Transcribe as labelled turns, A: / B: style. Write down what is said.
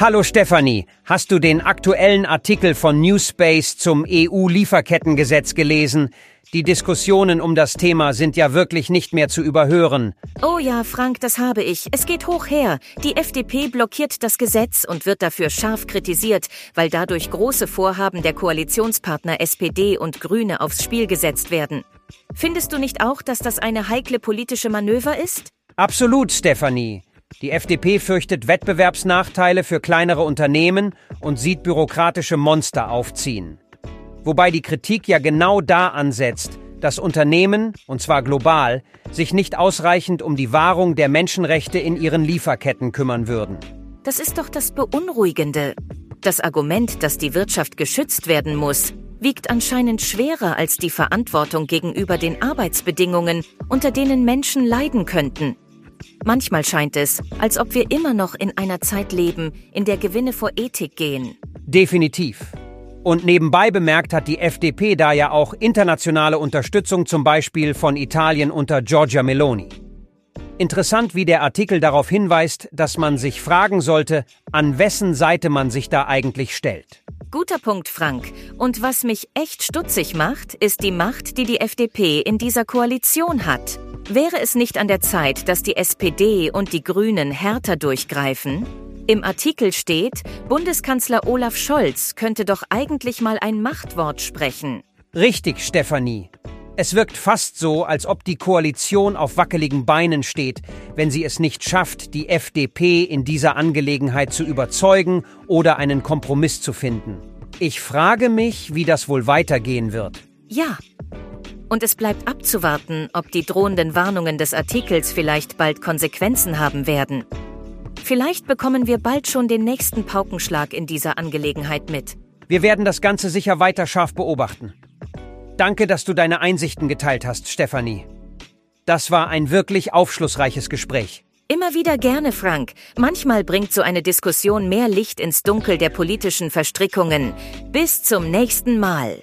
A: Hallo Stefanie, hast du den aktuellen Artikel von Newspace zum EU-Lieferkettengesetz gelesen? Die Diskussionen um das Thema sind ja wirklich nicht mehr zu überhören.
B: Oh ja, Frank, das habe ich. Es geht hoch her. Die FDP blockiert das Gesetz und wird dafür scharf kritisiert, weil dadurch große Vorhaben der Koalitionspartner SPD und Grüne aufs Spiel gesetzt werden. Findest du nicht auch, dass das eine heikle politische Manöver ist?
A: Absolut, Stefanie. Die FDP fürchtet Wettbewerbsnachteile für kleinere Unternehmen und sieht bürokratische Monster aufziehen. Wobei die Kritik ja genau da ansetzt, dass Unternehmen, und zwar global, sich nicht ausreichend um die Wahrung der Menschenrechte in ihren Lieferketten kümmern würden.
B: Das ist doch das Beunruhigende. Das Argument, dass die Wirtschaft geschützt werden muss, wiegt anscheinend schwerer als die Verantwortung gegenüber den Arbeitsbedingungen, unter denen Menschen leiden könnten. Manchmal scheint es, als ob wir immer noch in einer Zeit leben, in der Gewinne vor Ethik gehen.
A: Definitiv. Und nebenbei bemerkt hat die FDP da ja auch internationale Unterstützung zum Beispiel von Italien unter Giorgia Meloni. Interessant, wie der Artikel darauf hinweist, dass man sich fragen sollte, an wessen Seite man sich da eigentlich stellt.
B: Guter Punkt, Frank. Und was mich echt stutzig macht, ist die Macht, die die FDP in dieser Koalition hat. Wäre es nicht an der Zeit, dass die SPD und die Grünen härter durchgreifen? Im Artikel steht, Bundeskanzler Olaf Scholz könnte doch eigentlich mal ein Machtwort sprechen.
A: Richtig, Stefanie. Es wirkt fast so, als ob die Koalition auf wackeligen Beinen steht, wenn sie es nicht schafft, die FDP in dieser Angelegenheit zu überzeugen oder einen Kompromiss zu finden. Ich frage mich, wie das wohl weitergehen wird.
B: Ja, und es bleibt abzuwarten, ob die drohenden Warnungen des Artikels vielleicht bald Konsequenzen haben werden. Vielleicht bekommen wir bald schon den nächsten Paukenschlag in dieser Angelegenheit mit.
A: Wir werden das Ganze sicher weiter scharf beobachten. Danke, dass du deine Einsichten geteilt hast, Stefanie. Das war ein wirklich aufschlussreiches Gespräch.
B: Immer wieder gerne, Frank. Manchmal bringt so eine Diskussion mehr Licht ins Dunkel der politischen Verstrickungen. Bis zum nächsten Mal.